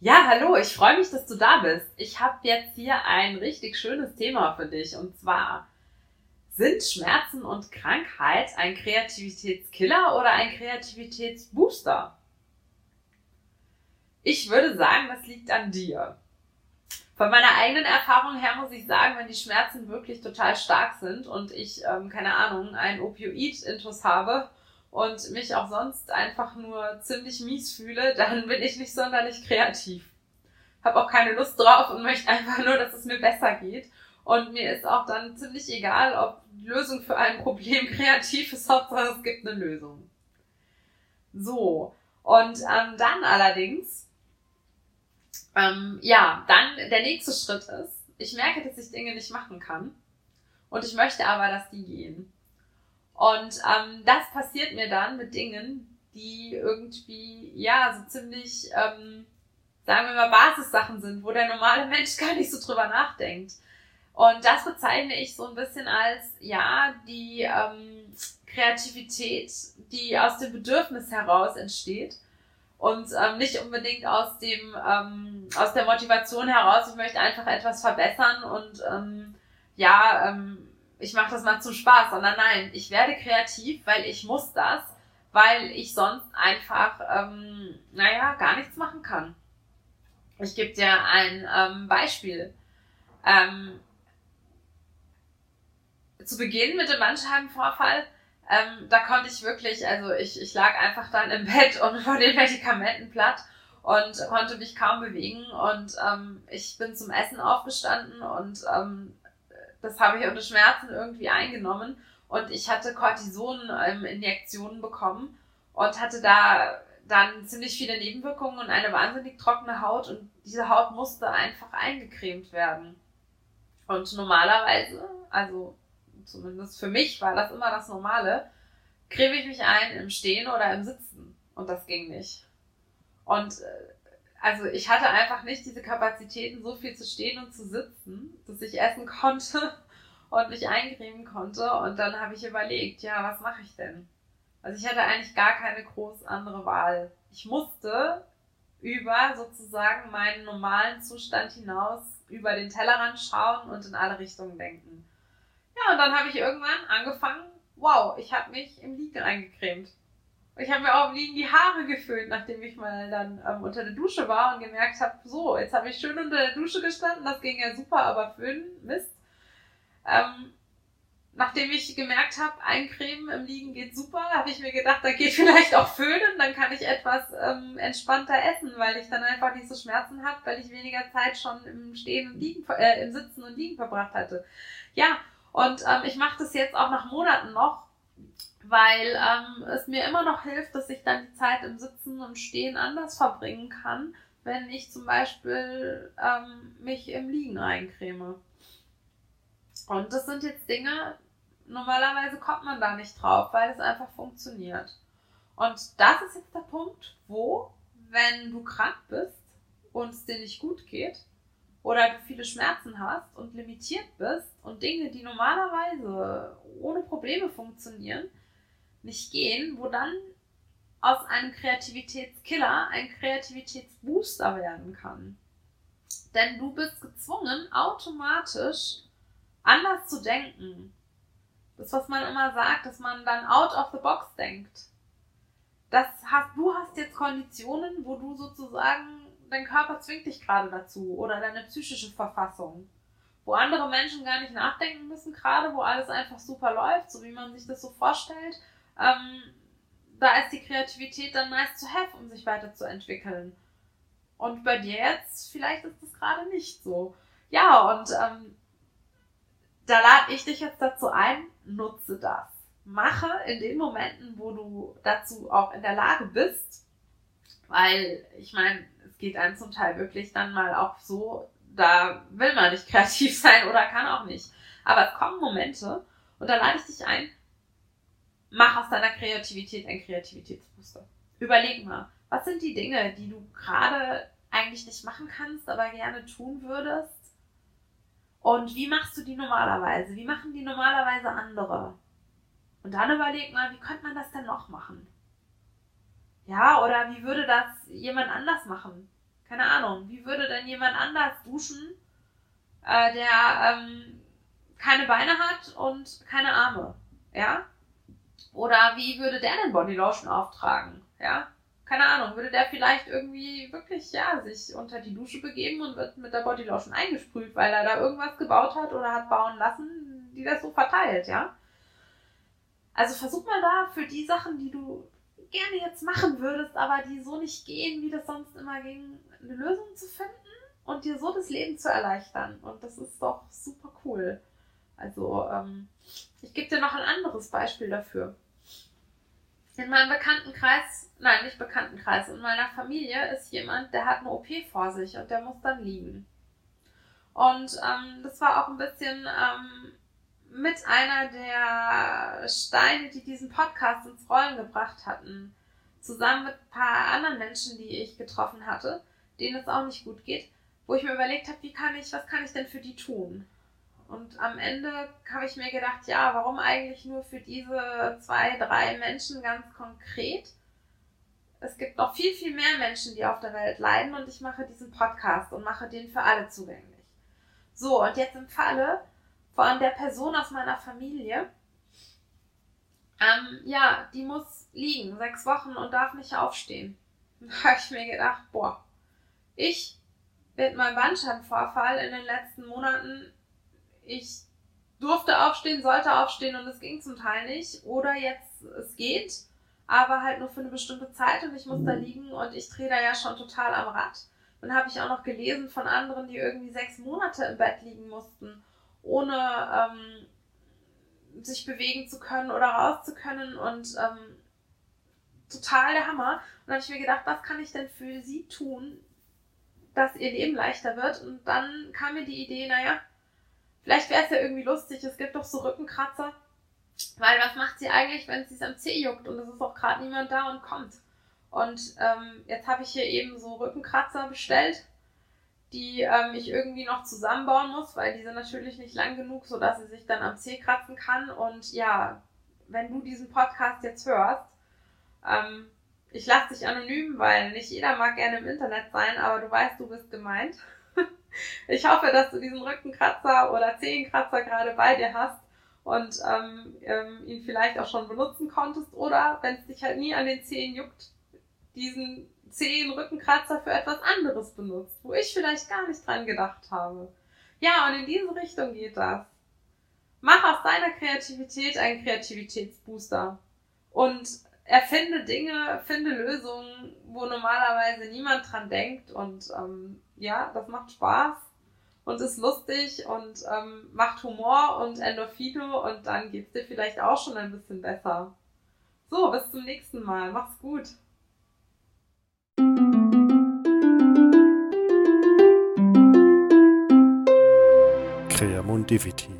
Ja, hallo, ich freue mich, dass du da bist. Ich habe jetzt hier ein richtig schönes Thema für dich und zwar sind Schmerzen und Krankheit ein Kreativitätskiller oder ein Kreativitätsbooster? Ich würde sagen, das liegt an dir. Von meiner eigenen Erfahrung her muss ich sagen, wenn die Schmerzen wirklich total stark sind und ich, ähm, keine Ahnung, einen Opioid-Intus habe, und mich auch sonst einfach nur ziemlich mies fühle, dann bin ich nicht sonderlich kreativ. Habe auch keine Lust drauf und möchte einfach nur, dass es mir besser geht. Und mir ist auch dann ziemlich egal, ob die Lösung für ein Problem kreativ ist, Hauptsache es gibt eine Lösung. So. Und ähm, dann allerdings, ähm, ja, dann der nächste Schritt ist, ich merke, dass ich Dinge nicht machen kann. Und ich möchte aber, dass die gehen. Und ähm, das passiert mir dann mit Dingen, die irgendwie, ja, so ziemlich, ähm, sagen wir mal, Basissachen sind, wo der normale Mensch gar nicht so drüber nachdenkt. Und das bezeichne ich so ein bisschen als, ja, die ähm, Kreativität, die aus dem Bedürfnis heraus entsteht und ähm, nicht unbedingt aus dem, ähm, aus der Motivation heraus, ich möchte einfach etwas verbessern und ähm, ja, ähm, ich mache das mal zum Spaß, sondern nein, ich werde kreativ, weil ich muss das, weil ich sonst einfach, ähm, naja, gar nichts machen kann. Ich gebe dir ein ähm, Beispiel. Ähm, zu Beginn mit dem Bandscheibenvorfall, ähm, da konnte ich wirklich, also ich, ich lag einfach dann im Bett und vor den Medikamenten platt und konnte mich kaum bewegen und ähm, ich bin zum Essen aufgestanden und ähm, das habe ich unter Schmerzen irgendwie eingenommen und ich hatte Cortison-Injektionen bekommen und hatte da dann ziemlich viele Nebenwirkungen und eine wahnsinnig trockene Haut und diese Haut musste einfach eingecremt werden. Und normalerweise, also zumindest für mich war das immer das Normale, creme ich mich ein im Stehen oder im Sitzen und das ging nicht. Und äh, also ich hatte einfach nicht diese Kapazitäten, so viel zu stehen und zu sitzen, dass ich essen konnte und mich eincremen konnte. Und dann habe ich überlegt, ja, was mache ich denn? Also ich hatte eigentlich gar keine groß andere Wahl. Ich musste über sozusagen meinen normalen Zustand hinaus über den Tellerrand schauen und in alle Richtungen denken. Ja, und dann habe ich irgendwann angefangen, wow, ich habe mich im Liegen eingecremt. Ich habe mir auch Liegen die Haare geföhnt, nachdem ich mal dann ähm, unter der Dusche war und gemerkt habe, so, jetzt habe ich schön unter der Dusche gestanden, das ging ja super, aber föhnen, Mist. Ähm, nachdem ich gemerkt habe, eincremen im Liegen geht super, habe ich mir gedacht, da geht vielleicht auch föhnen, dann kann ich etwas ähm, entspannter essen, weil ich dann einfach nicht so Schmerzen habe, weil ich weniger Zeit schon im Stehen und Liegen, äh, im Sitzen und Liegen verbracht hatte. Ja, und ähm, ich mache das jetzt auch nach Monaten noch weil ähm, es mir immer noch hilft, dass ich dann die Zeit im Sitzen und Stehen anders verbringen kann, wenn ich zum Beispiel ähm, mich im Liegen eincreme. Und das sind jetzt Dinge, normalerweise kommt man da nicht drauf, weil es einfach funktioniert. Und das ist jetzt der Punkt, wo, wenn du krank bist und es dir nicht gut geht, oder du viele Schmerzen hast und limitiert bist und Dinge, die normalerweise ohne Probleme funktionieren, nicht gehen, wo dann aus einem Kreativitätskiller ein Kreativitätsbooster werden kann. Denn du bist gezwungen, automatisch anders zu denken. Das, was man immer sagt, dass man dann out of the box denkt. Das hast, du hast jetzt Konditionen, wo du sozusagen, dein Körper zwingt dich gerade dazu oder deine psychische Verfassung. Wo andere Menschen gar nicht nachdenken müssen, gerade wo alles einfach super läuft, so wie man sich das so vorstellt ähm, da ist die Kreativität dann nice to have, um sich weiterzuentwickeln. Und bei dir jetzt, vielleicht ist das gerade nicht so. Ja, und ähm, da lade ich dich jetzt dazu ein, nutze das. Mache in den Momenten, wo du dazu auch in der Lage bist, weil ich meine, es geht einem zum Teil wirklich dann mal auch so, da will man nicht kreativ sein oder kann auch nicht. Aber es kommen Momente und da lade ich dich ein, mach aus deiner Kreativität ein Kreativitätsbooster. Überleg mal, was sind die Dinge, die du gerade eigentlich nicht machen kannst, aber gerne tun würdest? Und wie machst du die normalerweise? Wie machen die normalerweise andere? Und dann überleg mal, wie könnte man das denn noch machen? Ja, oder wie würde das jemand anders machen? keine Ahnung, wie würde denn jemand anders duschen, äh, der ähm, keine Beine hat und keine Arme? Ja? Oder wie würde der denn Bodylotion auftragen? Ja? Keine Ahnung, würde der vielleicht irgendwie wirklich, ja, sich unter die Dusche begeben und wird mit der Bodylotion eingesprüht, weil er da irgendwas gebaut hat oder hat bauen lassen, die das so verteilt, ja? Also versuch mal da für die Sachen, die du gerne jetzt machen würdest, aber die so nicht gehen, wie das sonst immer ging, eine Lösung zu finden und dir so das Leben zu erleichtern. Und das ist doch super cool. Also, ähm, ich gebe dir noch ein anderes Beispiel dafür. In meinem Bekanntenkreis, nein, nicht Bekanntenkreis, in meiner Familie ist jemand, der hat eine OP vor sich und der muss dann liegen. Und ähm, das war auch ein bisschen ähm, mit einer der Steine, die diesen Podcast ins Rollen gebracht hatten. Zusammen mit ein paar anderen Menschen, die ich getroffen hatte, denen es auch nicht gut geht, wo ich mir überlegt habe, wie kann ich, was kann ich denn für die tun? Und am Ende habe ich mir gedacht, ja, warum eigentlich nur für diese zwei, drei Menschen ganz konkret? Es gibt noch viel, viel mehr Menschen, die auf der Welt leiden und ich mache diesen Podcast und mache den für alle zugänglich. So, und jetzt im Falle von der Person aus meiner Familie, ähm, ja, die muss liegen, sechs Wochen und darf nicht aufstehen. Da habe ich mir gedacht, boah, ich mit meinem Bandscheibenvorfall in den letzten Monaten ich durfte aufstehen, sollte aufstehen und es ging zum Teil nicht. Oder jetzt, es geht, aber halt nur für eine bestimmte Zeit und ich muss da liegen und ich drehe da ja schon total am Rad. Dann habe ich auch noch gelesen von anderen, die irgendwie sechs Monate im Bett liegen mussten, ohne ähm, sich bewegen zu können oder raus zu können und ähm, total der Hammer. Und dann habe ich mir gedacht, was kann ich denn für sie tun, dass ihr Leben leichter wird? Und dann kam mir die Idee, naja, Vielleicht wäre es ja irgendwie lustig, es gibt doch so Rückenkratzer. Weil was macht sie eigentlich, wenn sie es am Zeh juckt und es ist auch gerade niemand da und kommt? Und ähm, jetzt habe ich hier eben so Rückenkratzer bestellt, die ähm, ich irgendwie noch zusammenbauen muss, weil die sind natürlich nicht lang genug, sodass sie sich dann am Zeh kratzen kann. Und ja, wenn du diesen Podcast jetzt hörst, ähm, ich lasse dich anonym, weil nicht jeder mag gerne im Internet sein, aber du weißt, du bist gemeint. Ich hoffe, dass du diesen Rückenkratzer oder Zehenkratzer gerade bei dir hast und ähm, ähm, ihn vielleicht auch schon benutzen konntest oder wenn es dich halt nie an den Zehen juckt, diesen Zehen-Rückenkratzer für etwas anderes benutzt, wo ich vielleicht gar nicht dran gedacht habe. Ja, und in diese Richtung geht das. Mach aus deiner Kreativität einen Kreativitätsbooster und erfinde Dinge, finde Lösungen, wo normalerweise niemand dran denkt und ähm, ja, das macht Spaß und ist lustig und ähm, macht Humor und Endorphine und dann geht's dir vielleicht auch schon ein bisschen besser. So, bis zum nächsten Mal. Mach's gut. Creamondivity